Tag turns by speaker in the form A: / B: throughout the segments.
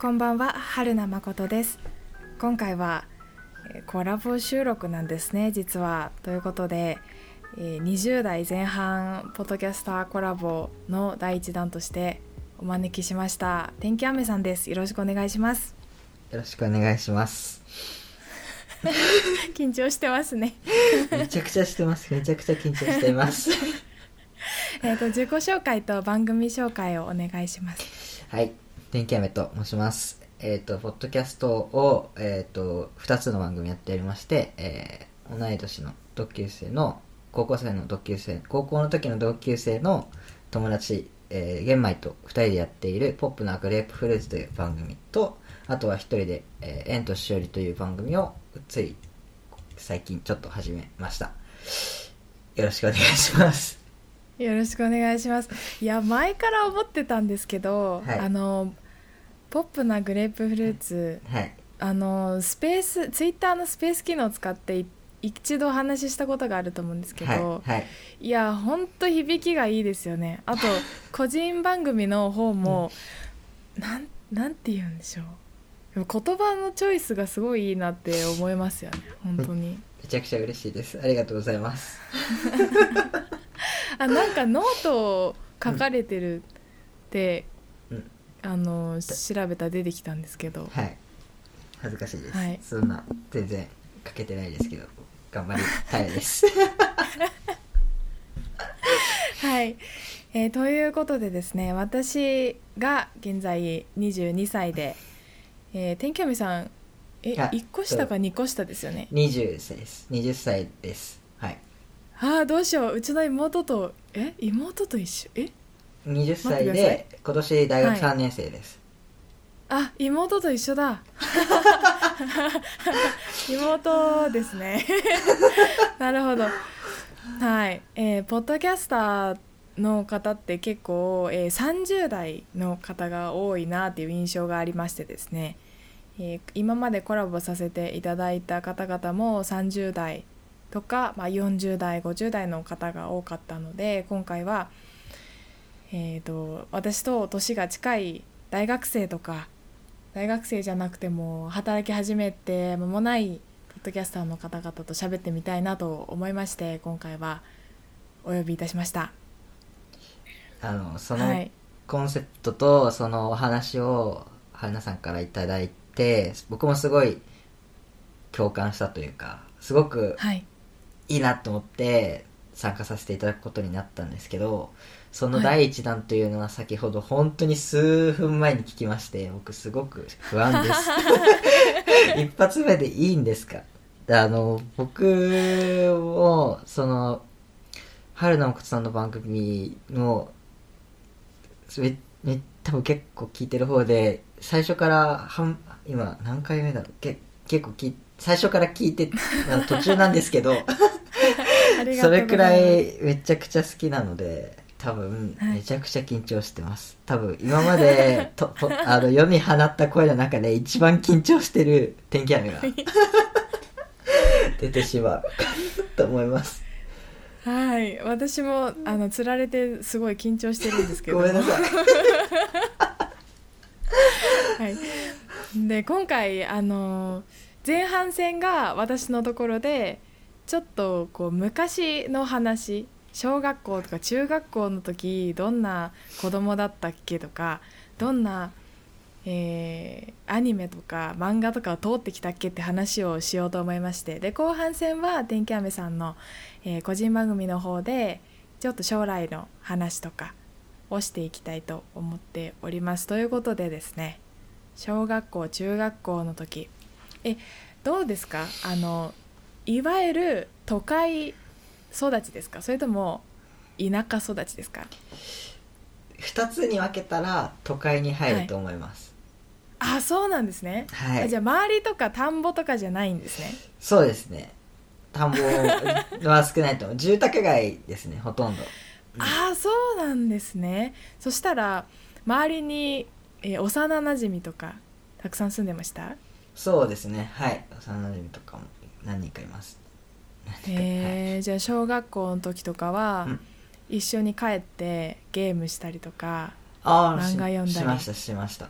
A: こんばんは春名誠です今回はえーコラボ収録なんですね実はということで、えー20代前半ポッドキャスターコラボの第一弾としてお招きしました天気雨さんですよろしくお願いします
B: よろしくお願いします。
A: 緊張してますね
B: めちゃくちゃしてます。めちゃくちゃ緊張しています。
A: えっと自己紹介と番組紹介をお願いします
B: はい。天気雨と申します。えっ、と、ポッドキャストを、えっ、と、二つの番組やっておりまして、えー同い年の同級生の、高校生の同級生、高校の時の同級生の友達、えー、玄米と二人でやっているポップなグレープフルーツという番組と、あとは一人で、えー、縁としおりという番組を、つい、最近ちょっと始めました。よろしくお願いします。
A: よろしくお願いしますいや前から思ってたんですけど、
B: はい
A: あのポップなグレープフルーツ、
B: はい。
A: あのスペースツイッターのスペース機能を使ってい一度お話ししたことがあると思うんですけど、
B: はい。はい。
A: いやほんと響きがいいですよねあと 個人番組の方も、なんなんて言うんでしょう言葉のチョイスがすごいいいなって思いますよね本当に
B: めちゃくちゃ嬉しいです。ありがとうございます。
A: あなんかノートを書かれてるって、
B: うん
A: あの調べたら出てきたんですけど
B: はい。恥ずかしいです。
A: はい
B: そんな、全然書けてないですけど、頑張りたいです。
A: はい、えーということでですね私が現在22歳で、えー、天気読みさんえ
B: あ
A: 1個下か2個下ですよね
B: ？20歳です。20歳です。はい。
A: ああどうしよう。うちの妹とえ？妹と一緒？え
B: ？20歳で、今年大学
A: はい
B: 3年生です。
A: あ妹と一緒だ。妹ですね。なるほど。はい、えーポッドキャスターの方って結構、えー30代の方が多いなっていう印象がありましてですね、えー今までコラボさせていただいた方々も30代とか、まあ、40代50代の方が多かったので今回は、えー、と私と年が近い大学生とか大学生じゃなくても働き始めて間もないポッドキャスターの方々と喋ってみたいなと思いまして今回はお呼びいたしました。
B: あの、その
A: はい、
B: コンセプトと、そのお話を、春菜さんからいただいて、僕もすごい共感したというか、すごく
A: はい、
B: いいなと思って参加させていただくことになったんですけどその
A: はい。
B: 第一弾というのは先ほど本当に数分前に聞きまして僕すごく不安です。一発目でいいんですか？あの僕もその春菜誠さんの番組のめめ多分結構聞いてる方で最初から半今何回目だろう？け結構き最初から聞いてあ途中なんですけど それくらいめちゃくちゃ好きなので多分
A: はい。
B: めちゃくちゃ緊張してます。多分今まで ととあの世に放った声の中で一番緊張してる天気雨が 出てしまうと思います。
A: はい、私もあの釣られてすごい緊張してるんですけど。
B: ごめんなさい。
A: はい、で今回あの前半戦が私のところでちょっとこう昔の話小学校とか中学校の時どんな子供だったっけとかどんな、えーアニメとか漫画とかを通ってきたっけって話をしようと思いましてで後半戦は天気雨さんの、えー個人番組の方でちょっと将来の話とかをしていきたいと思っております。ということでですね小学校中学校の時えどうですか？あのいわゆる都会育ちですか？それとも田舎育ちですか
B: ？2つに分けたら都会に入ると思います。
A: あそうなんですね、
B: はい、
A: あじゃあ周りとか田んぼとかじゃないんですね。
B: そうですね。田んぼは少ないと思う。住宅街ですねほとんど。うん。
A: ああそうなんですね。そしたら周りに、えー幼なじみとかたくさん住んでました？
B: そうですね。はい。幼馴染とかも何人かいます。何人かはい
A: えー。じゃあ小学校の時とかは、
B: うん。
A: 一緒に帰ってゲームしたりとか漫画読んだり。
B: ししましたしました。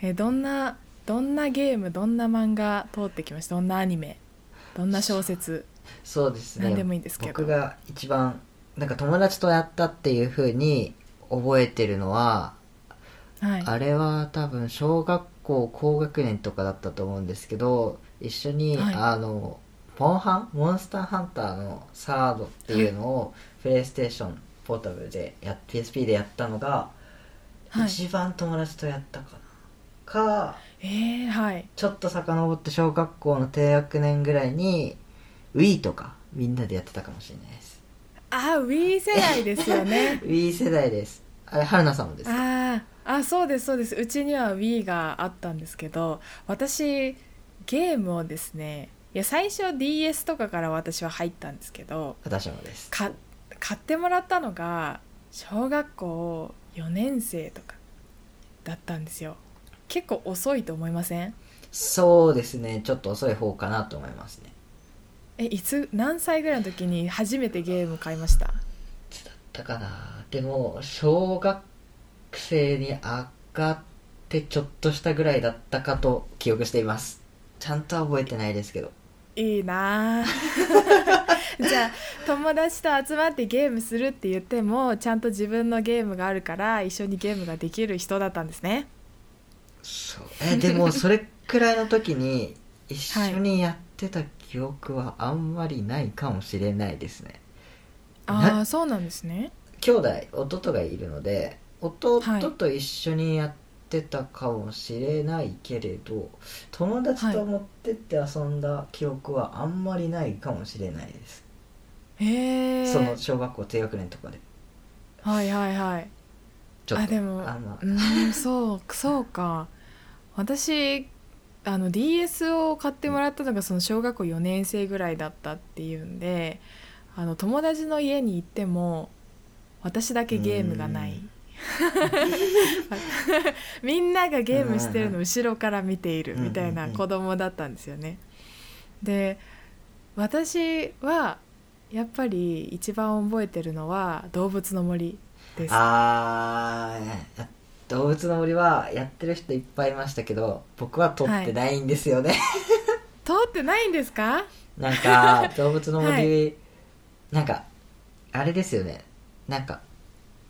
A: えどんなどんなゲームどんな漫画通ってきました？どんなアニメ？どんな小説？
B: そうですね。
A: 何でもいいんですけど。
B: 僕が一番なんか友達とやったっていう風に覚えてるのは、
A: はい。
B: あれは多分小学校高学年とかだったと思うんですけど一緒に、
A: はい。
B: あのモンハン？モンスターハンターのサードっていうのを、プレイステーションポータブルでや PSP でやったのが、
A: はい。
B: 一番友達とやったかな。か
A: えー、はい。
B: ちょっと遡って小学校の低学年ぐらいに Wii とかみんなでやってたかもしれないです。
A: あ Wii 世代ですよね。
B: Wii 世代です。あれ春菜さんもですか？
A: あーあそうですそうです。うちには Wii があったんですけど私ゲームをですねいや最初 DS とかから私は入ったんですけど
B: 私もです。
A: か買ってもらったのが小学校4年生とかだったんですよ。結構遅いと思いません？
B: そうですね。ちょっと遅い方かなと思いますね。
A: えいつ何歳ぐらいの時に初めてゲーム買いました？
B: いつだったかな？でも小学生に上がってちょっとしたぐらいだったかと記憶しています。ちゃんとは覚えてないですけど。
A: いいな。あ じゃあ友達と集まってゲームするって言ってもちゃんと自分のゲームがあるから一緒にゲームができる人だったんですね。
B: そう。えでも それくらいの時に一緒にやってた記憶はあんまりないかもしれないですね。
A: ああそうなんですね。
B: 兄弟弟がいるので弟と一緒にやってたかもしれないけれど、友達と持ってって遊んだ記憶はあんまりないかもしれないです、
A: へえ
B: その小学校低学年とかで。
A: はいはいはい。
B: ちょっと
A: あでも
B: あ
A: うーんそう そうか。私あの DS を買ってもらったのがその小学校4年生ぐらいだったっていうんであの友達の家に行っても私だけゲームがない。
B: うん
A: みんながゲームしてるのを後ろから見ているみたいな子供だったんですよね。で私はやっぱり一番覚えてるのは「動物の森」です。
B: あ動物の森はやってる人いっぱいいましたけど僕は撮ってないんですよね、
A: 通ってないんですか？
B: なんか 動物の森、
A: はい。
B: なんかあれですよね。なんか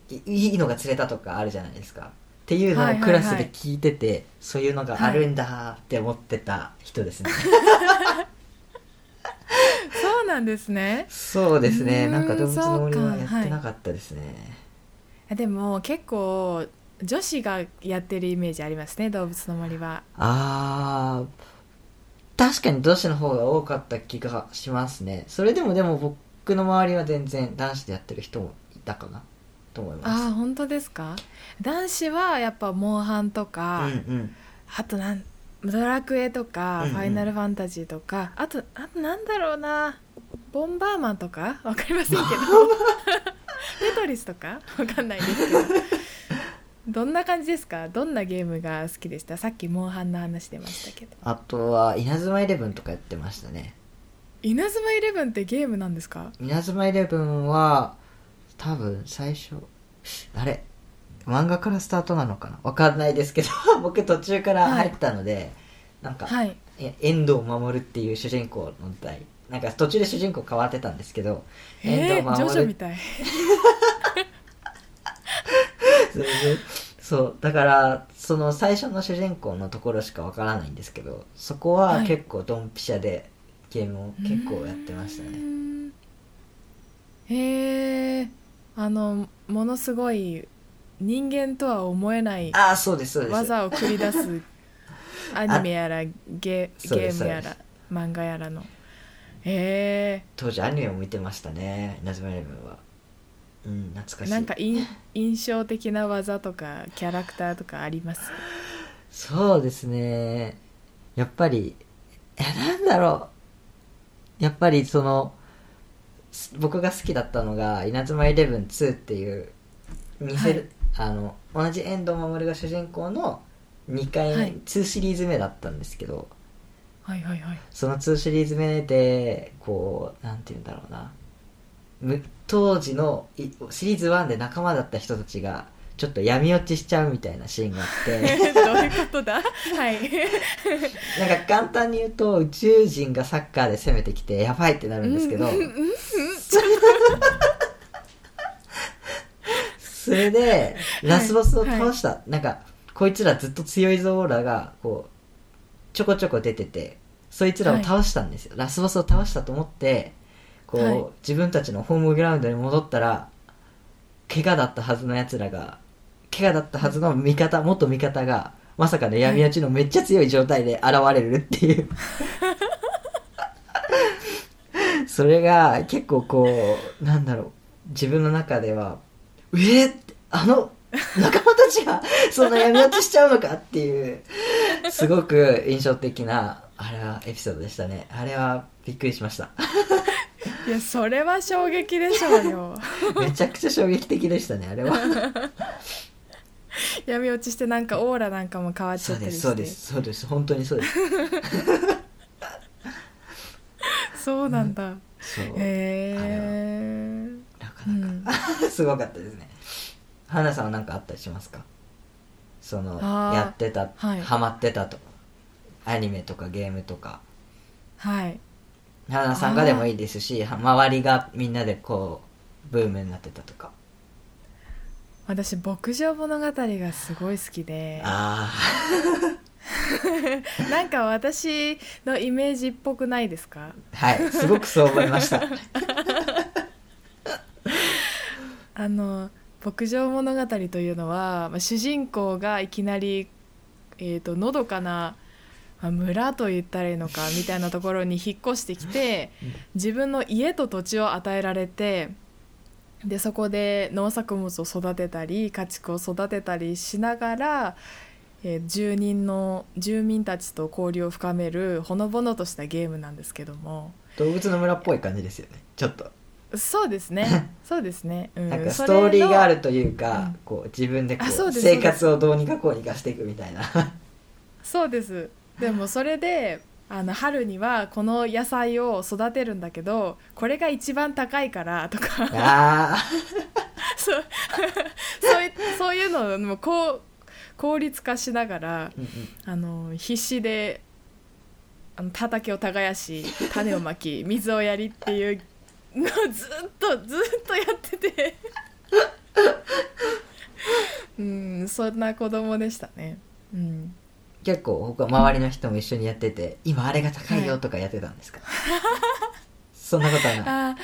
B: いいいのが釣れたとかあるじゃないですか。っていうのをクラスで聞いてて、そういうのがあるんだって思ってた人ですね、
A: そうなんですね。
B: そうですね。なんか動物の森はやってなかったですね、
A: でも結構女子がやってるイメージありますね動物の森は。
B: あー確かに女子の方が多かった気がしますね。それでもでも僕の周りは全然男子でやってる人もいたかなと思います。
A: ああ本当ですか？男子はやっぱモンハンと
B: う
A: か、
B: んうん。
A: あとなんドラクエとか、
B: うんうん。
A: ファイナルファンタジーとかあとあとなんだろうなボンバーマンとか？わかりませんけど。テトリスとか？わかんないですけど。どんな感じですか？どんなゲームが好きでした？さっきモンハンの話出ましたけど。
B: あとは稲妻イレブンとかやってましたね。
A: 稲妻イレブンってゲームなんですか？
B: 稲妻イレブンは多分最初あれ？漫画からスタートなのかな？わかんないですけど 僕途中から入ったので、なんか、
A: はい。
B: え遠藤守っていう主人公の代なんか途中で主人公変わってたんですけど
A: えー、ジョジョみ
B: る
A: たい。
B: そうだからその最初の主人公のところしかわからないんですけどそこは
A: はい。
B: 結構ドンピシャでゲームを結構やってましたね。
A: ん。へえあのものすごい人間とは思えない
B: ああそうですそうです。
A: 技を繰り出すアニメやらゲゲームやら漫画やらの。へ
B: 当時アニメを見てましたね稲妻イレブンは。うん懐かしい。
A: えなんかいん印象的な技とかキャラクターとかあります？
B: そうですね。やっぱりえなんだろう。やっぱりそのす僕が好きだったのが「稲妻イレブン2」っていう見せる、あの同じ遠藤守が主人公の2回目、
A: はい。
B: 2シリーズ目だったんですけど
A: はいはいはい。
B: その2シリーズ目でこうなんて言うんだろうな。む当時のいシリーズ1で仲間だった人たちがちょっと闇落ちしちゃうみたいなシーンがあって。
A: どういうことだ？はい。
B: なんか簡単に言うと宇宙人がサッカーで攻めてきてやばいってなるんですけど、それでラスボスを倒した、なんかこいつらずっと強いぞオーラがこうちょこちょこ出ててそいつらを倒したんですよ、ラスボスを倒したと思ってこう、
A: はい。
B: 自分たちのホームグラウンドに戻ったら怪我だったはずの奴らが怪我だったはずの味方元味方がまさかの闇落ちのめっちゃ強い状態で現れるっていう。それが結構こうなんだろう。自分の中ではえー、あの仲間たちがそんな闇落ちしちゃうのかっていうすごく印象的なあれはエピソードでしたね。あれはびっくりしました。
A: いやそれは衝撃でしょうよ。
B: めちゃくちゃ衝撃的でしたねあれは
A: 闇落ちしてなんかオーラなんかも変わっちゃったりして。
B: ですそうです。そうです。本当にそうです。
A: そうなんだ、
B: そう。
A: へえ
B: なかなか、すごかったですね。花さんは何かあったりしますか？そのやってた、
A: はい。
B: ハマってたとアニメとかゲームとか。
A: はい。
B: 花さんがでもいいですしは周りがみんなでこうブームになってたとか
A: 私牧場物語がすごい好きで。
B: あ
A: なんか私のイメージっぽくないですか？
B: あはいすごくそう思いました。
A: あの牧場物語というのは、まあ、主人公がいきなり、えー、とのどかな、まあ村と言ったらいいのかみたいなところに引っ越してきて自分の家と土地を与えられてでそこで農作物を育てたり家畜を育てたりしながら、えー住人の住民たちと交流を深めるほのぼのとしたゲームなんですけども。
B: 動物の村っぽい感じですよね。ちょっと。
A: そうですね。そうですね、うん、
B: なんかストーリーがあるというか、
A: うん。
B: こう自分でこ
A: う
B: う
A: です。
B: 生活をどうにかこうにかしていくみたいな。
A: そうです。でもそれであの春にはこの野菜を育てるんだけどこれが一番高いからとか。
B: あ
A: そう。そういそういうのをもうこう効率化しながら
B: ー、うんうん。
A: あの必死であの畑を耕し種をまき 水をやりっていうのをずっとずっとやってて。うんそんな子供でしたね。うん
B: 結構他周りの人も一緒にやってて今あれが高いよとかやってたんですか、そんなことはない。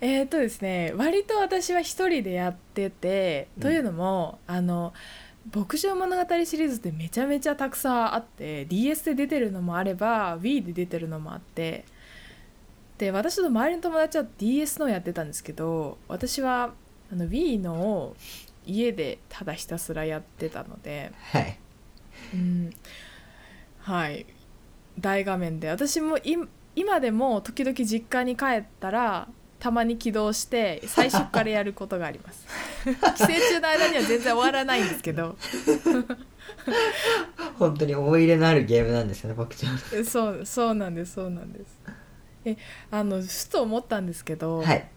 A: えー、とですね割と私は一人でやってて、
B: うん。
A: というのもあの牧場物語シリーズってめちゃめちゃたくさんあって DS で出てるのもあれば Wii で出てるのもあってで私の周りの友達は DS のをやってたんですけど私はあの Wii のを家でただひたすらやってたので、
B: はい
A: うん、はい。大画面で私もい今でも時々実家に帰ったらたまに起動して最初からやることがあります。帰省中の間には全然終わらないんですけど。
B: 本当に思い入れのあるゲームなんですよね僕ちゃん。
A: えそうそうなんですそうなんです。えあのふと思ったんですけど、
B: はい。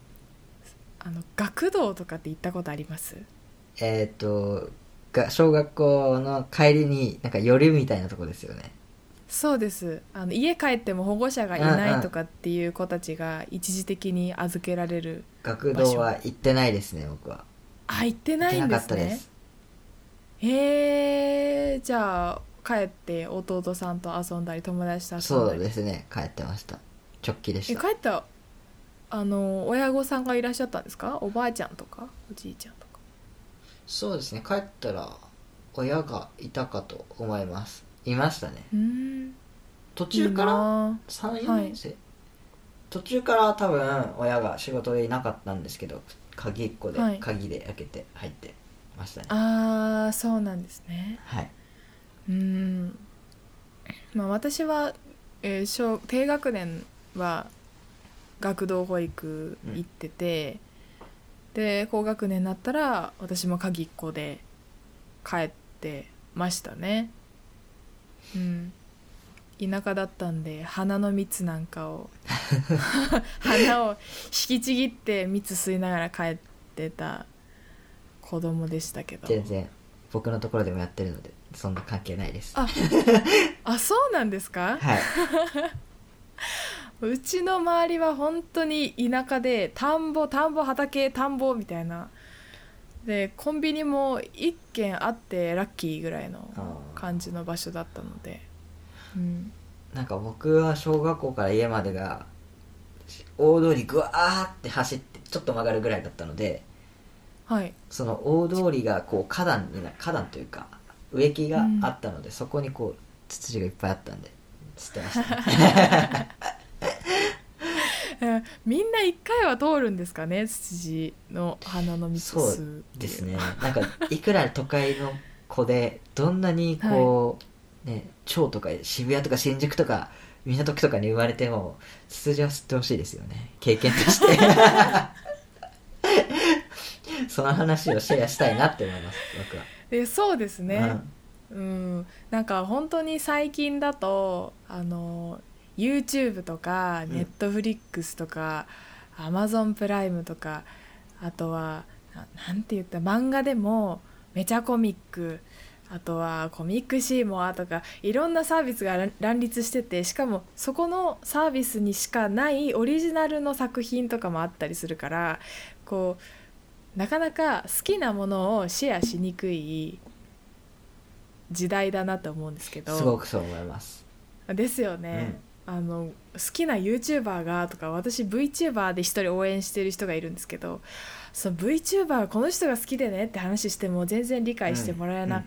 A: あの学童とかって行ったことあります？
B: えっ、とが小学校の帰りになんか夜みたいなとこですよね。
A: そうです。あの家帰っても保護者がいないとかっていう子たちが一時的に預けられる
B: 学童は行ってないですね僕は。
A: あ行ってないんですね。へえじゃあ帰って弟さんと遊んだり友達と遊ん
B: そう
A: だり
B: ですね。帰ってました。直帰で
A: え
B: した。
A: 帰ったあの親御さんがいらっしゃったんですか？おばあちゃんとか？おじいちゃんとか？
B: そうですね。帰ったら親がいたかと思います。いましたね。
A: うーん。
B: 途
A: いい
B: 中から？
A: な
B: 34年生、途中から多分親が仕事でいなかったんですけど鍵っ子で、
A: はい。
B: 鍵で開けて入ってましたね。
A: ああそうなんですね。
B: はい、
A: うーん。まあ私は、えー小低学年は学童保育行ってて、で高学年になったら私も鍵っ子で帰ってましたね。うん。田舎だったんで花の蜜なんかを 花を引きちぎって蜜吸いながら帰ってた子供でしたけど。
B: 全然僕のところでもやってるのでそんな関係ないです。
A: ああそうなんですか？
B: はい う
A: ちの周りは本当に田舎で田んぼ田んぼ畑田んぼみたいなでコンビニも1軒あってラッキーぐらいの感じの場所だったので、うん、
B: なんか僕は小学校から家までが大通りぐわーって走ってちょっと曲がるぐらいだったので
A: はい
B: その大通りがこう花壇にな花壇というか植木があったので、そこにこうツツジがいっぱいあったんで知ってましたね
A: え ーみんな1回は通るんですかねツツジの花の蜜
B: そうですね。なんかいくら都会の子でどんなにこう、ね町とか渋谷とか新宿とか港区とかに生まれてもツツジは吸ってほしいですよね。経験として。その話をシェアしたいなって思います僕は。
A: えそうですね、
B: うん。
A: うん、なんか本当に最近だとあの YouTube とか
B: うん。
A: Netflix とか、Amazon プライムとかあとはななんて言った漫画でもメチャコミックあとはコミックシーモアとかいろんなサービスが乱乱立しててしかもそこのサービスにしかないオリジナルの作品とかもあったりするからこうなかなか好きなものをシェアしにくい時代だなと思うんですけど。
B: すごくそう思います。
A: ですよね、あの好きな YouTuber がとか私 VTuber で一人応援してる人がいるんですけどその VTuber この人が好きでねって話しても全然理解してもらえな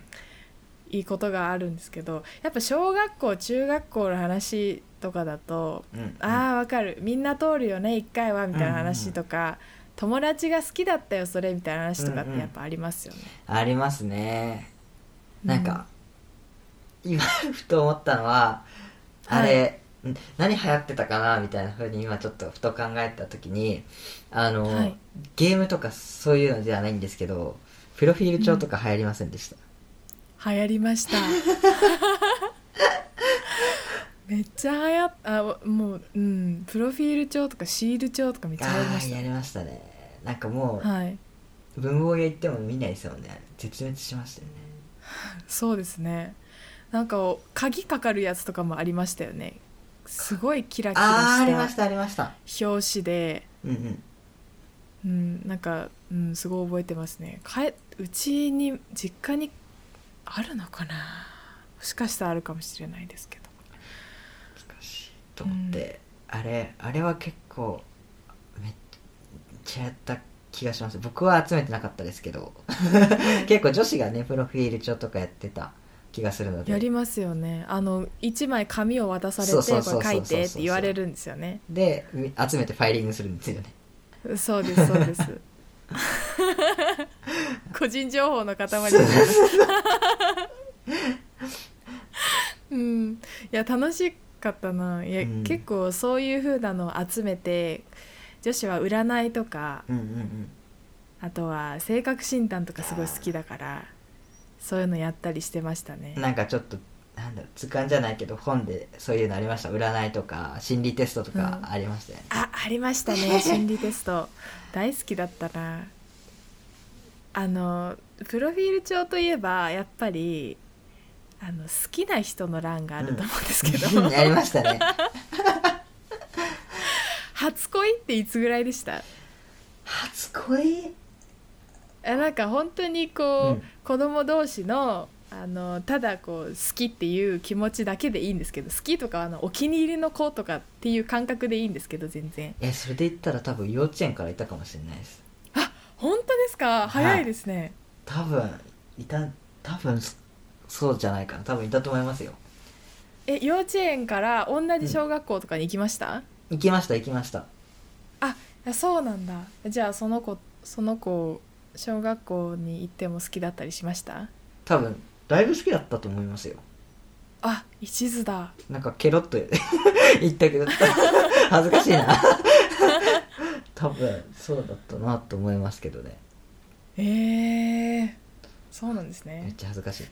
A: いことがあるんですけどやっぱ小学校中学校の話とかだと
B: うん。うん
A: あーわかる。みんな通るよね一回はみたいな話とか、友達が好きだったよそれみたいな話とかってやっぱありますよね。
B: ありますね。なんか、今ふと思ったのはあれ、ん何流行ってたかなみたいなふうに今ちょっとふと考えた時にあの、
A: はい。
B: ゲームとかそういうのではないんですけどプロフィール帳とか流行りませんでした、
A: 流行りました。めっちゃ流行っあもううん。プロフィール帳とかシール帳とかめっちゃ流行りました。
B: やりましたね。なんかもう、
A: はい。
B: 文房具屋行っても見ないですよね。あれ絶滅しましたよね。
A: そうですね。なんか鍵かかるやつとかもありましたよねすごいキラキラ
B: ああありま
A: し
B: したたありました。
A: 表紙で。
B: うんうん。
A: うんなんか、うん、すごい覚えてますね。かえうちに実家にあるのかな？もしかしたらあるかもしれないですけど。
B: 難しいと思って、あれあれは結構めっちゃやった気がします。僕は集めてなかったですけど。結構女子がねプロフィール帳とかやってた気がするので。
A: やりますよね。あの1枚紙を渡されてこれ書いてって言われるんですよね。
B: でみ集めてファイリングするんですよね。
A: そうですそうです。個人情報の塊です。うん。いや楽しかったな。いや、
B: うん。
A: 結構そういう風なのを集めて女子は占いとか
B: うんうんうん。
A: あとは性格診断とかすごい好きだからそういうのやったりしてましたね。
B: なんかちょっとなんだろう図鑑じゃないけど本でそういうのありました。占いとか心理テストとか
A: うん。
B: ありましたよね、
A: あありましたね。心理テスト。大好きだったな。あのプロフィール帳といえばやっぱりあの好きな人の欄があると思うんですけど、
B: ありましたね。
A: 初恋っていつぐらいでした？
B: 初恋？
A: えなんか本当にこう、
B: うん。
A: 子供同士のあのただこう好きっていう気持ちだけでいいんですけど好きとかあのお気に入りの子とかっていう感覚でいいんですけど全然。
B: えそれで言ったら多分幼稚園からいたかもしれないです。
A: 本当ですか？早いですね、
B: 多分いた多分そそうじゃないかな。多分いたと思いますよ。
A: え幼稚園から同じ小学校とかに行きました、
B: 行きました行きました。
A: あそうなんだ。じゃあその子その子小学校に行っても好きだったりしました？
B: 多分だいぶ好きだったと思いますよ。
A: あ一途だ。
B: なんかケロッと 言ったけど 恥ずかしいな。多分そうだったなと思いますけどね。
A: え。ー、そうなんです
B: めっ
A: ね、
B: ちゃ恥ずかしい。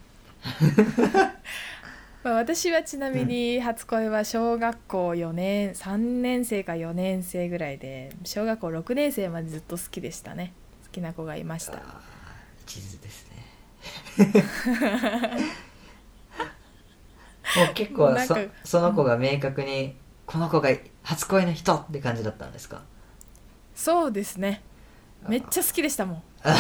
A: まあ、私はちなみに初恋は小学校4年3年生か4年生ぐらいで小学校6年生までずっと好きでしたね。好きな子がいました。
B: あ一途ですね。もう結構そその子が明確に、この子が初恋の人って感じだったんですか？
A: そうですね。めっちゃ好きでしたもん。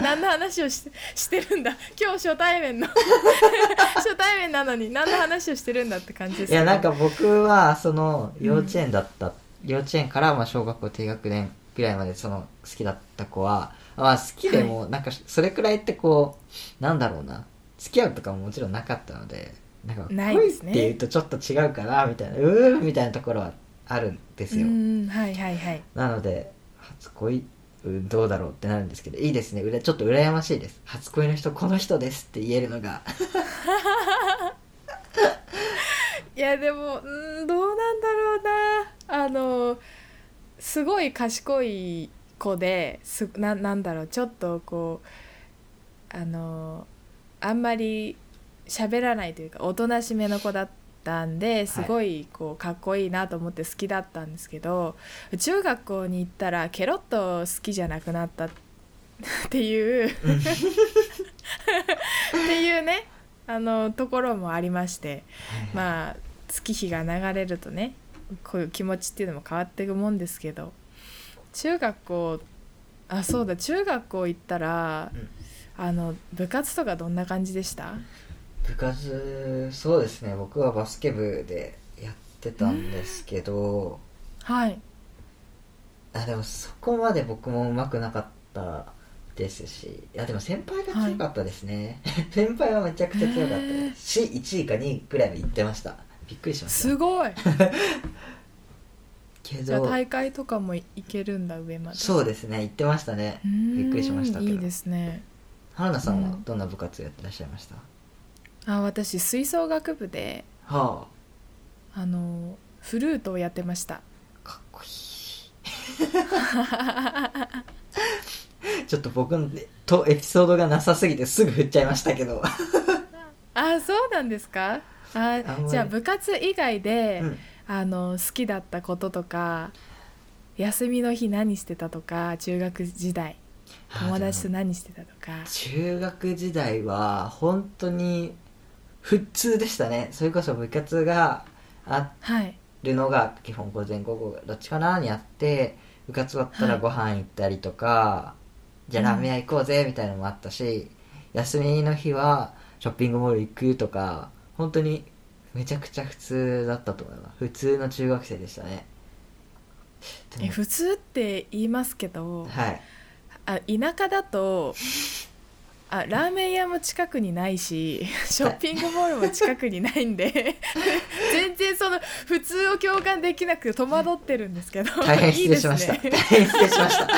A: 何の話をししてるんだ？今日初対面の。初対面なのに何の話をしてるんだって感じです
B: いやなんか僕はその幼稚園だった、幼稚園からまあ小学校低学年ぐらいまでその好きだった子はまあ好きでもなんかそれくらいってこうなんだろうな。付き合うとかももちろんなかったのでなんか恋っていうとちょっと違うかなみたいなうーんみたいなところはあるんです
A: う
B: よ
A: んはいはいはい。
B: なので初恋うんどうだろうってなるんですけどいいですね。うらちょっと羨ましいです。初恋の人この人ですって言えるのが。
A: いやでもうんどうなんだろうな。あのすごい賢い子ですななんだろうちょっとこうあのあんまり喋らないというかおとなしめの子だったんですごいこうかっこいいなと思って好きだったんですけど中学校に行ったらケロッと好きじゃなくなった っていうっていうねあのところもありましてまあ月日が流れるとねこういう気持ちっていうのも変わっていくもんですけど中学校あそうだ中学校行ったら、
B: うん。
A: あの部活とかどんな感じでした？
B: 部活そうですね。僕はバスケ部でやってたんですけど
A: はい。
B: あでもそこまで僕も上手くなかったですしいやでも先輩が強かったですね、先輩はめちゃくちゃ強かったです。し1位か2位くらいまで行ってましたびっくりしました
A: すごい。
B: け
A: じゃあ
B: ど
A: 大会とかも行けるんだ上まで。
B: そうですね行ってましたね。
A: うーん
B: びっくりしましたけど。
A: いいですね。
B: 原田さんは
A: うん。
B: どんな部活やってらっしゃいました、
A: あ私吹奏楽部で
B: は
A: あ。のフルートをやってました。
B: あかっこいい。ちょっと僕のとエピソードがなさすぎてすぐ振っちゃいましたけど。
A: あそうなんですか？あじゃあ部活以外で、
B: うん。
A: あの好きだったこととか休みの日何してたとか中学時代友達と何してたとか。
B: 中学時代は本当に普通でしたね。それこそ部活があ
A: はい。
B: るのが基本午前午後どっちかなにあって部活終わったらご飯行ったりとか、じゃあラーメン屋行こうぜみたいなのもあったし、休みの日はショッピングモール行くとか本当にめちゃくちゃ普通だったと思います。普通の中学生でしたね。
A: え普通って言いますけど
B: はい。
A: あ田舎だとあラーメン屋も近くにないしショッピングモールも近くにないんで全然その普通を共感できなくて戸惑ってるんですけど
B: 大変失礼しました。
A: いいね。
B: 大変失礼しました。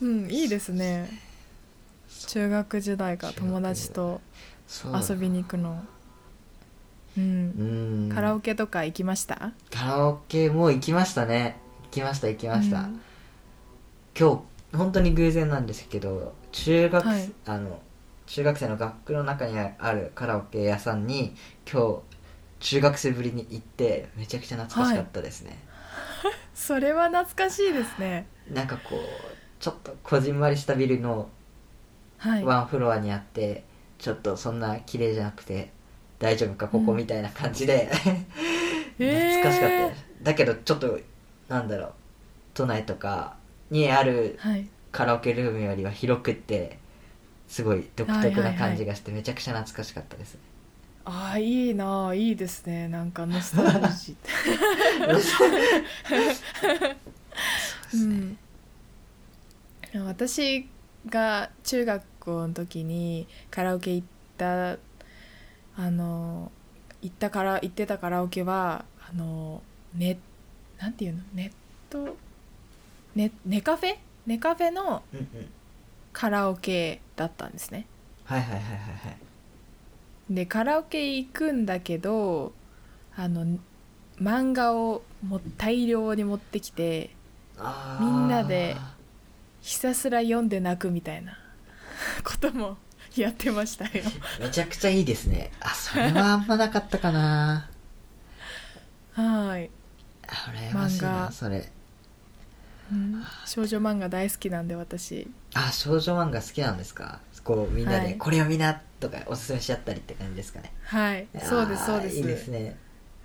A: うんいいですね中学時代から友達と遊びに行くの。う
B: うん。ん
A: カラオケとか行きました？
B: カラオケも行きましたね。行きました行きました、
A: うん。
B: 今日本当に偶然なんですけど中学,、
A: はい。
B: あの中学生の学区の中にあるカラオケ屋さんに今日中学生ぶりに行ってめちゃくちゃ懐かしかったですね、
A: それは懐かしいですね。
B: なんかこうちょっとこじんまりしたビルの
A: はい。
B: ワンフロアにあって、ちょっとそんな綺麗じゃなくて大丈夫かここ
A: うん
B: みたいな感じで、
A: へー。
B: 懐かしかったです。だけどちょっとなんだろう。都内とかにある
A: はい。
B: カラオケルームよりは広くってすごい独特な
A: はいはいはい。
B: 感じがしてめちゃくちゃ懐かしかったです。ね、
A: ああいいなあ。いいですね。なんかノスタルジー。うん。私が中学校の時にカラオケ行ったあの行ったから行ってたカラオケはあのねなんていうの？ネット？ねネカフェ？ネカフェのカラオケだったんですね。
B: はいはいはいはいはい。
A: でカラオケ行くんだけどあの漫画をも大量に持ってきてみんなでひたすら読んで泣くみたいな。こともやってましたよ。
B: めちゃくちゃいいですね。あそれはあんまなかったかな。
A: はい。
B: あ羨ましそれ。
A: うん。少女漫画大好きなんで私。
B: あ少女漫画好きなんですか？こうみんなで、
A: はい。
B: これをみなとかおすすめしちゃったりって感じですかね。
A: はい。そうですそうです。
B: いいですね。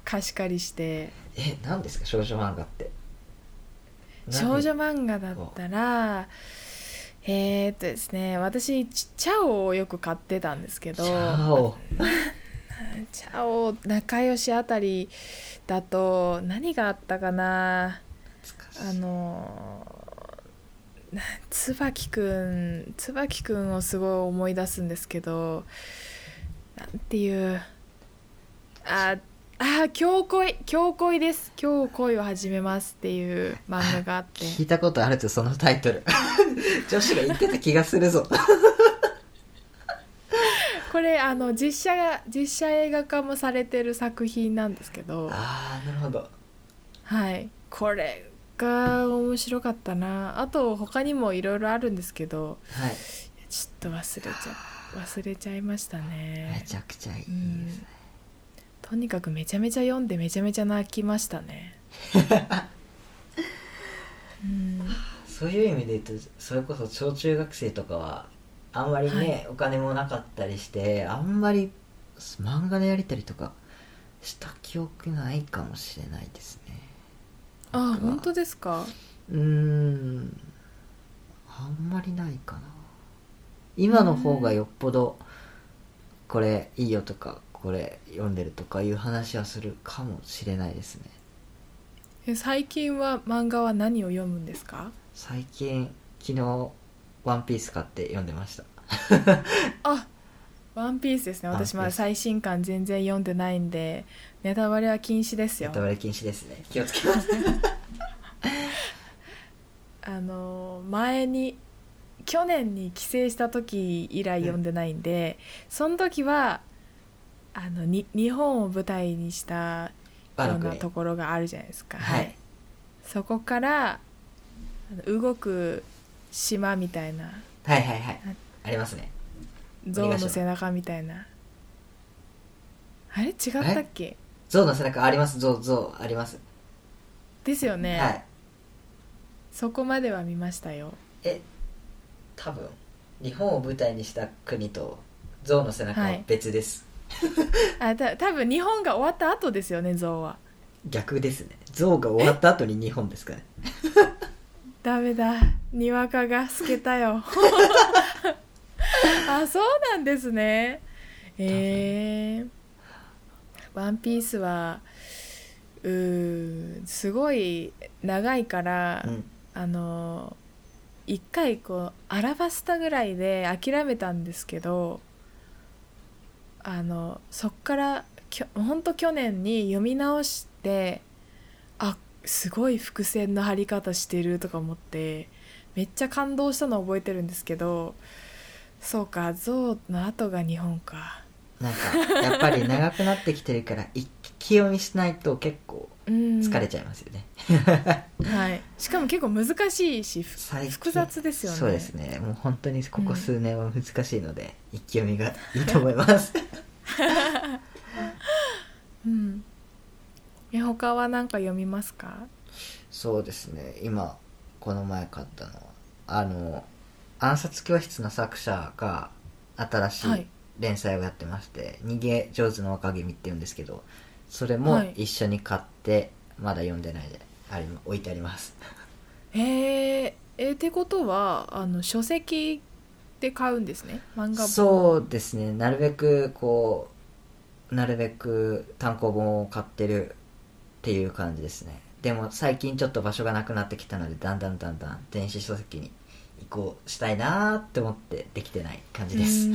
A: 貸し借りして。
B: え何ですか？少女漫画って
A: 少女
B: 漫
A: 漫画だったらえー、っとですね私チチャオをよく買ってたんですけど
B: チャオ。
A: チャオ仲良しあたりだと何があったかなあのな椿くん椿くんをすごい思い出すんですけどなんていうああ今日恋今日恋です。今日恋を始めますっていう漫画があって。
B: 聞いたことあるとそのタイトル。女子が言ってた気がするぞ。
A: これあの実写が実写映画化もされてる作品なんですけど。
B: ああなるほど。
A: はい。これが面白かったな。あと他にもいろいろあるんですけど。
B: はい。
A: ちょっと忘れちゃ忘れちゃいました
B: め
A: ね
B: ちゃくちゃいいです
A: うん
B: ね、
A: とにかくめちゃめちゃ読んでめちゃめちゃ泣きましたね。うん。
B: そういう意味で言うとそれこそ小中学生とかはあんまりね、
A: はい。
B: お金もなかったりしてあんまり漫画のやりたりとかした記憶ないかもしれないですね。
A: あ本当ですか？
B: うーん。あんまりないかな。今の方がよっぽどこれいいよとかこれ読んでるとかいう話はするかもしれないですね。
A: え最近は漫画は何を読むんですか？
B: 最近昨日「ワンピース買って読んでました。
A: あワンピースですね。私まだ最新刊全然読んでないんでネタバレは禁止ですよ。
B: ネタバレ禁止ですね。気をつけます。
A: あの前に去年に帰省した時以来読んでないんで、その時はあのに日本を舞台にしたようなところがあるじゃないですか、
B: はい。
A: そこから動く島みたいな。
B: はいはいはい。ありますね。
A: 象の背中みたいな。あれ？違ったっけ？
B: 象の背中あります。象象あります、
A: ですよね、
B: はい。
A: そこまでは見ましたよ。
B: え多分日本を舞台にした国と象の背中は別です、
A: あた多分日本が終わった後ですよね象は。
B: 逆ですね。象が終わった後に日本ですかね。
A: ダメだ。にわかが透けたよ。あそうなんですね。えー、ワンピースはうーすごい長いから、
B: うん。
A: あの一回こうアラバスタぐらいで諦めたんですけどあのそっからきょほんと去年に読み直してあすごい伏線の張り方してるとか思ってめっちゃ感動したの覚えてるんですけどそうか象の後が日本か。
B: なんかやっぱり長くなってきてるから一気読みしないと結構
A: うん。
B: 疲れちゃいますよね、
A: はい、しかも結構難しいし複雑ですよね。
B: そうですね。もう本当にここ数年は難しいので、一気読みがいいと思います。
A: うん。え他は何か読みますか？
B: そうですね。今この前買ったのはあの暗殺教室の作者が新し
A: はいい。
B: 連載をやってまして「逃げ上手の若君」って言うんですけどそれも
A: はい。
B: 一緒に買ってまだ読んでないであり置いてあります。
A: へええってことはあの書籍で買うんですね？漫画本。
B: そうですね。なるべくこうなるべく単行本を買ってるっていう感じですね。でも最近ちょっと場所がなくなってきたのでだんだんだんだん電子書籍に移行したいなーって思ってできてない感じです。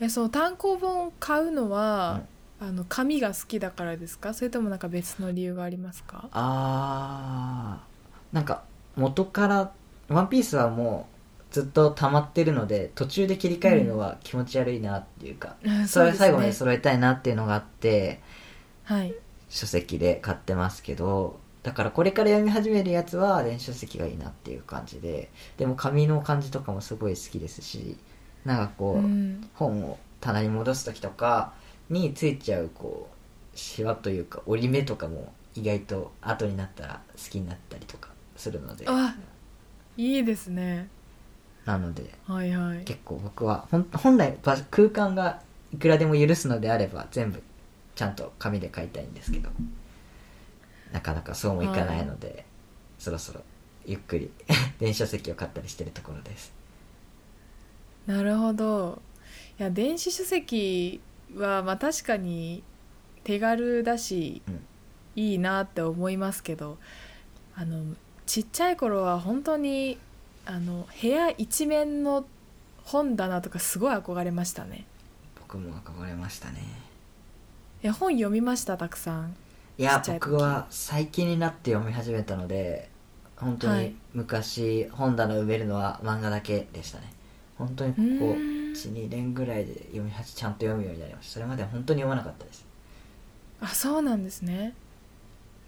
A: えその単行本を買うのは、あの紙が好きだからですか？それともなんか別の理由がありますか？
B: あーなんか元から「ワンピースはもうずっと溜まってるので途中で切り替えるのは気持ち悪いなっていうか、
A: うん
B: それ最後まで揃えたいなっていうのがあって
A: はい。
B: 書籍で買ってますけどだからこれから読み始めるやつは電子書籍がいいなっていう感じででも紙の感じとかもすごい好きですしなんかこう、
A: うん。
B: 本を棚に戻す時とかについちゃうこうシワというか折り目とかも意外と後になったら好きになったりとかするので。
A: あいいですね。
B: なので
A: はいはい。
B: 結構僕は本来場空間がいくらでも許すのであれば全部ちゃんと紙で書いたいんですけどなかなかそうもいかないので、そろそろゆっくり 電子書籍を買ったりしてるところです。
A: なるほど。いや電子書籍はまあ確かに手軽だし、
B: うん。
A: いいなって思いますけどあのちっちゃい頃は本当にあの部屋一面の本棚とかすごい憧れましたね。
B: 僕も憧れましたね。
A: いや本読みましたたくさん。
B: いや僕は最近になって読み始めたので本当に
A: はい。
B: 昔本棚埋めるのは漫画だけでしたね本当にここ12年ぐらいで読みはじちゃんと読むようになりました。それまでは本当に読まなかったです。
A: あそうなんですね。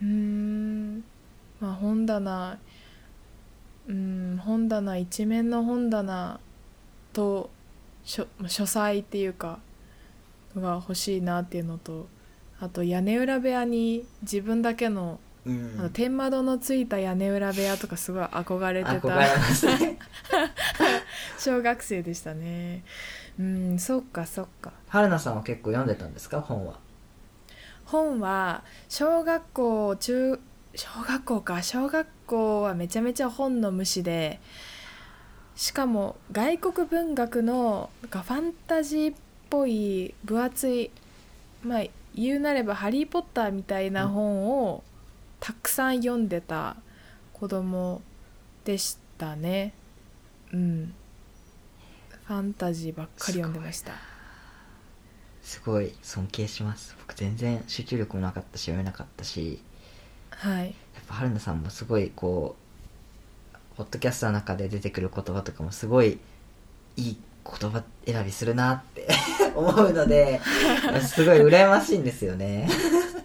A: うん。まあ本棚うん本棚一面の本棚と書書斎っていうかが欲しいなっていうのとあと屋根裏部屋に自分だけの
B: うん。
A: あの天窓のついた屋根裏部屋とかすごい憧れてた。小学生でしたね。うんそっかそっか。
B: 春菜さんは結構読んでたんですか？本は。
A: 本は小学校中小学校か。小学校はめちゃめちゃ本の虫でしかも外国文学のなんかファンタジーっぽい分厚いまあ言うなれば「ハリー・ポッター」みたいな本をたくさん読んでた子供でしたね。うん。ファンタジーばっかり読んでました。
B: すごい尊敬します。僕全然集中力もなかったし読めなかったし。
A: はい。
B: やっぱ春菜さんもすごいこうポッドキャストの中で出てくる言葉とかもすごいいい言葉選びするなって 思うので すごい羨ましいんですよね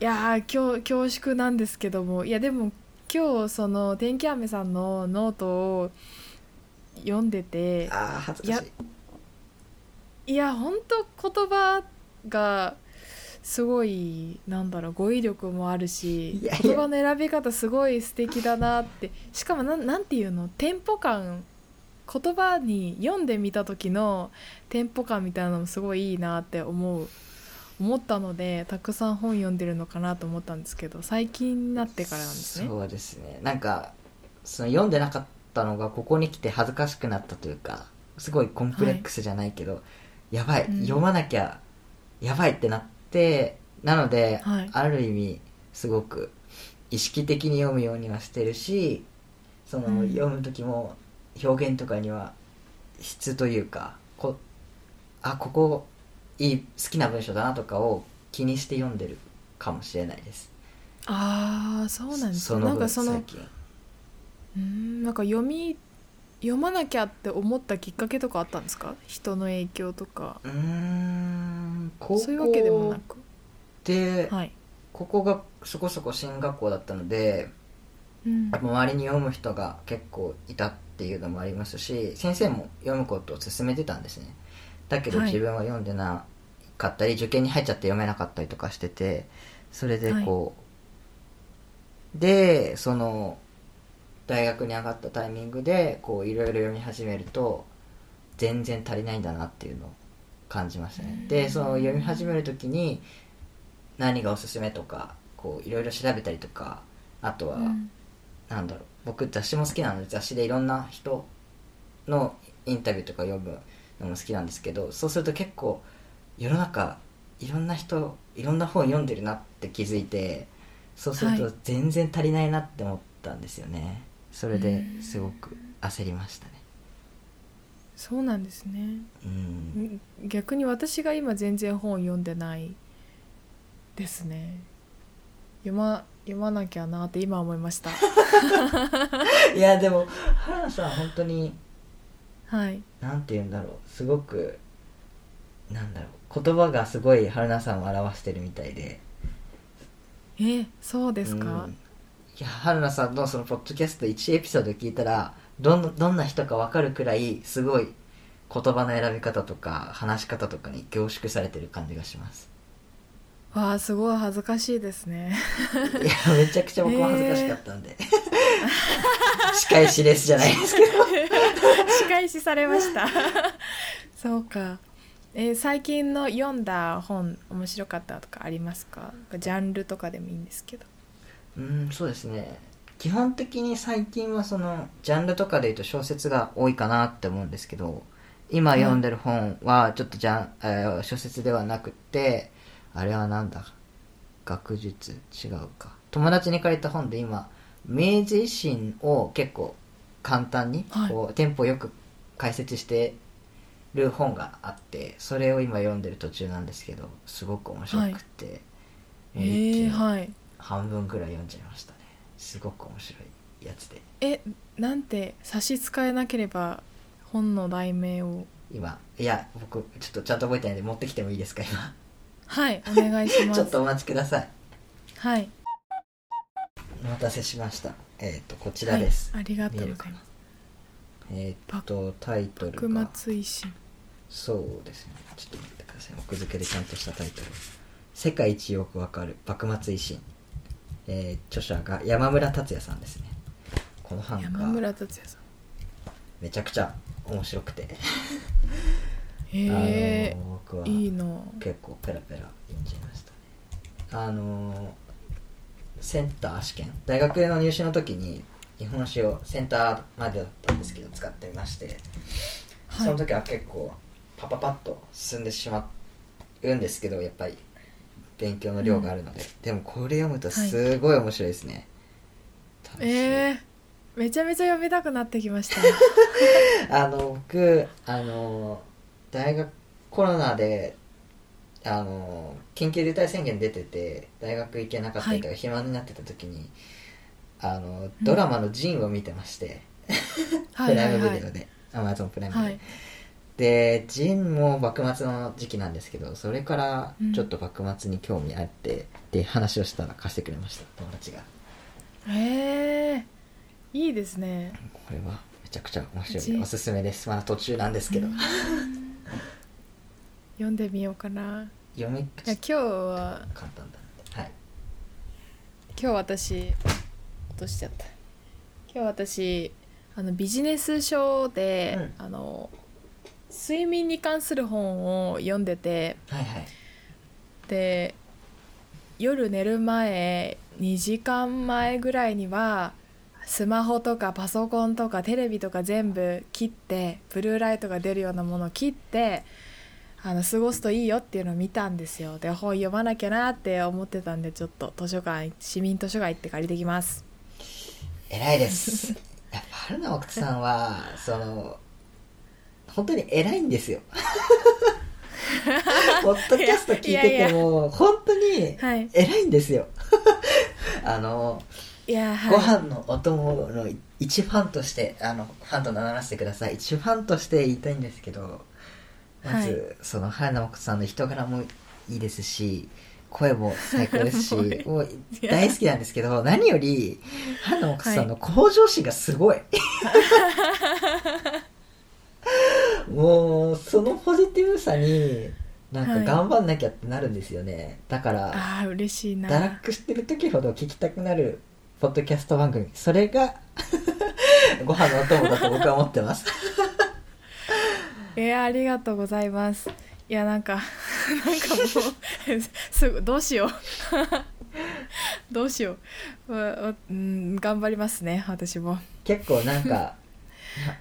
A: いやー今日恐縮なんですけどもいやでも今日その天気雨さんのノートを読んでて
B: ああ恥ずかしい。
A: いや本当言葉がすごいなんだろう語彙力もあるし言葉の選び方すごい素敵だなってしかもなんなんていうの？テンポ感。言葉に読んでみた時のテンポ感みたいなのもすごいいいなって思う思ったのでたくさん本読んでるのかなと思ったんですけど最近になってからなんですね。
B: そうですね。なんかその読んでなかったのがここに来て恥ずかしくなったというかすごいコンプレックスじゃないけど、やばい、
A: うん。
B: 読まなきゃやばいってなってなので、
A: はい。
B: ある意味すごく意識的に読むようにはしてるしその、
A: うん。
B: 読む時も表現とかには質というかこあここいい好きな文章だなとかを気にして読んでるかもしれないです。
A: ああそうなんですね。
B: その分
A: なんかその
B: 最近。
A: うーんなんか読み読まなきゃって思ったきっかけとかあったんですか？人の影響とか。
B: うーん高
A: そういうわけでもな
B: 校
A: く。
B: で、
A: はい、
B: ここがそこそこ進学校だったので
A: うん。
B: 周りに読む人が結構いたっていうのもありますし先生も読むことを勧めてたんですねだけど
A: はい。
B: 自分は読んでなかったり、受験に入っちゃって読めなかったりとかしててそれでこう、でその大学に上がったタイミングでこういろいろ読み始めると全然足りないんだなっていうのを感じましたね。でその読み始める時に何がおすすめとかこういろいろ調べたりとかあとは、
A: うん。
B: なんだろう僕雑誌も好きなので雑誌でいろんな人のインタビューとか読むのも好きなんですけどそうすると結構世の中いろんな人いろんな本読んでるなって気づいてそうすると
A: はい。
B: 全然足りないなって思ったんですよね。それですごく焦りましたね。
A: そうなんですね。
B: うん。
A: 逆に私が今全然本読んでないですね。読ま読まなきゃなって今思いました。
B: いやでも原田さん本当に
A: はい。
B: なんて言うんだろう。すごくなんだろう。言葉がすごい春菜さんを表してるみたいで。
A: えそうですか、
B: うん。いや春菜さんのそのポッドキャスト1エピソード聞いたらどんどんな人か分かるくらいすごい言葉の選び方とか話し方とかに凝縮されてる感じがします
A: わあすごい恥ずかしいですね。
B: いやめちゃくちゃ僕も恥ずかしかったんで、仕返しですじゃないですけど。
A: 仕返しされました。そうか。えー最近の読んだ本面白かったとかありますか？ジャンルとかでもいいんですけど。
B: うんそうですね。基本的に最近はそのジャンルとかでいうと小説が多いかなって思うんですけど今読んでる本はちょっとじゃん、えー小説ではなくってあれはなんだ？学術？違うか。友達に借りた本で今明治維新を結構簡単に
A: はい。
B: こう、テンポよく解説してる本があってそれを今読んでる途中なんですけどすごく面白くって、
A: えー、はい。
B: 半分ぐらい読んじゃいましたね。すごく面白いやつで。
A: えなんて差し支えなければ本の題名を。
B: 今いや僕ちょっとちゃんと覚えてないんで持ってきてもいいですか？今
A: はいお願いします。
B: ちょっとお待ちください。
A: はい。
B: お待たせしました。えっ、とこちらです、
A: はい、ありがとうございます。
B: えっ、とタイトル
A: 幕
B: がそうですね。ちょっと待ってください。奥付けでちゃんとしたタイトル。世界一よくわかる。幕末維新えー著者が山村達也さんですね。この版
A: 山
B: が
A: 村達也さん。
B: めちゃくちゃ面白くて、
A: へえ
B: 僕はい
A: いの
B: 結構ペラペラ読んじゃいましたね。あのーセンター試験。大学の入試の時に日本史をセンターまでだったんですけど使ってまして、
A: はい。
B: その時は結構パパパッと進んでしまうんですけどやっぱり勉強の量があるので、でもこれ読むとすごい面白いですね、楽しい。
A: えー、めちゃめちゃ読みたくなってきました。
B: あの僕あの大学コロナであの緊急事態宣言出てて大学行けなかったりとか、
A: はい。
B: 暇になってた時にあのドラマの「ジン」を見てまして、
A: はい
B: プライムビデオで、アマゾンプライムで、
A: はい。
B: でジンも幕末の時期なんですけどそれからちょっと幕末に興味あって、で話をしたら貸してくれました友達が。
A: へえいいですね。
B: これはめちゃくちゃ面白いおすすめです。まだ途中なんですけど、
A: 読んでみようかな。
B: 読み
A: いや今日は
B: 簡単だはい。
A: 今日私落としちゃった。今日私あのビジネス書で、あの睡眠に関する本を読んでて
B: はいはい。
A: で夜寝る前2時間前ぐらいにはスマホとかパソコンとかテレビとか全部切ってブルーライトが出るようなものを切ってあの過ごすといいよっていうのを見たんですよ。で本読まなきゃなって思ってたんでちょっと図書館市民図書館行って借りてきます。
B: 偉いです。やっぱ春菜奥さんはその本当に偉いんですよ。ポッドキャスト聞いてても本当に
A: はい。
B: 偉いんですよ。あの、
A: いやはい。
B: ご飯のお供の一ファンとしてあのファンと名乗らせてください。一ファンとして言いたいんですけどまず、その春菜奥さんの人柄もいいですし声も最高ですし もう大好きなんですけど何より春菜奥さんの向上心がすごい、もうそのポジティブさになんか
A: はい。
B: 頑張んなきゃってなるんですよね、だから
A: ああ嬉しいな。
B: 堕落してる時ほど聞きたくなるポッドキャスト番組。それが ご飯のお供だと僕は思ってます。
A: いやありがとうございます。いやなんか なんかもうすぐどうしよう。どうしよう。わわうん頑張りますね私も。
B: 結構なんか
A: は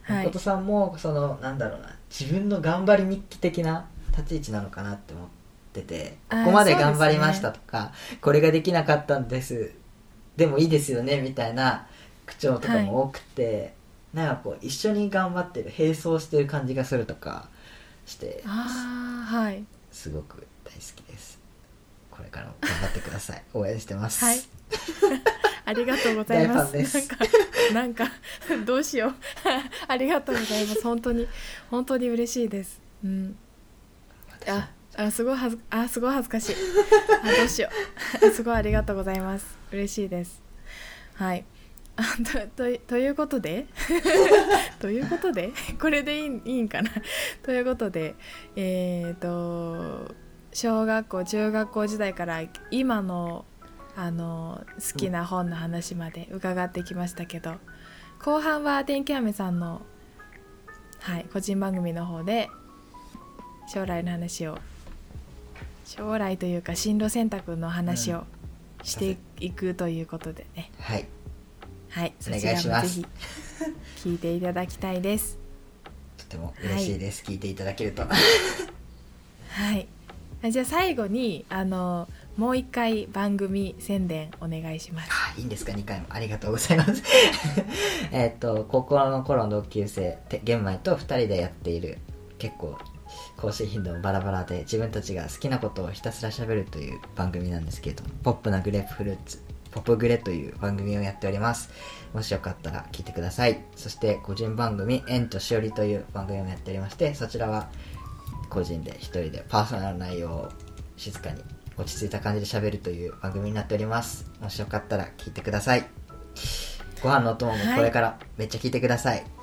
A: い。
B: 誠さんもそのなんだろうな自分の頑張り日記的な立ち位置なのかなって思っててここまで頑張りましたとか、これができなかったんですでもいいですよねみたいな口調とかも多くて、なんかこう一緒に頑張ってる並走してる感じがするとかして
A: ああはい。
B: すごく大好きです。これからも頑張ってください。応援してます。
A: はい。ありがとうございま
B: す。
A: なんかなんかどうしよう。ありがとうございます。本当に本当に嬉しいです。うん。ああすごい恥ずあすごい恥ずかしい。あどうしよう。すごいありがとうございます嬉しいです。はい。あととということで ということでこれでいいいいんかな？ということでえっ、と小学校中学校時代から今のあの好きな本の話まで伺ってきましたけど、後半は天気雨さんの、はい、個人番組の方で将来の話を将来というか進路選択の話をしていくということでね、
B: はい。
A: はい、そ
B: お願
A: ちら
B: いします。
A: もぜひ聞いていただきたいです。
B: とても嬉しいです、聞いていただけると。
A: はい。あじゃあ最後にあのもう一回番組宣伝お願いします。
B: あいいんですか？2回もありがとうございます。えっと高校の頃の同級生て玄米と2人でやっている結構更新頻度もバラバラで自分たちが好きなことをひたすら喋るという番組なんですけれどもポップなグレープフルーツポップグレという番組をやっております。もしよかったら聞いてください。そして個人番組「縁としおり」という番組もやっておりましてそちらは個人で一人でパーソナルな内容を静かに落ち着いた感じで喋るという番組になっております。もしよかったら聞いてください。ご飯のお供もこれからめっちゃ聞いてください、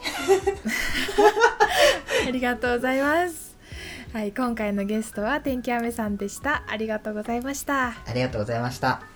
A: ありがとうございます。はい、今回のゲストは天気雨さんでした。ありがとうございました。
B: ありがとうございました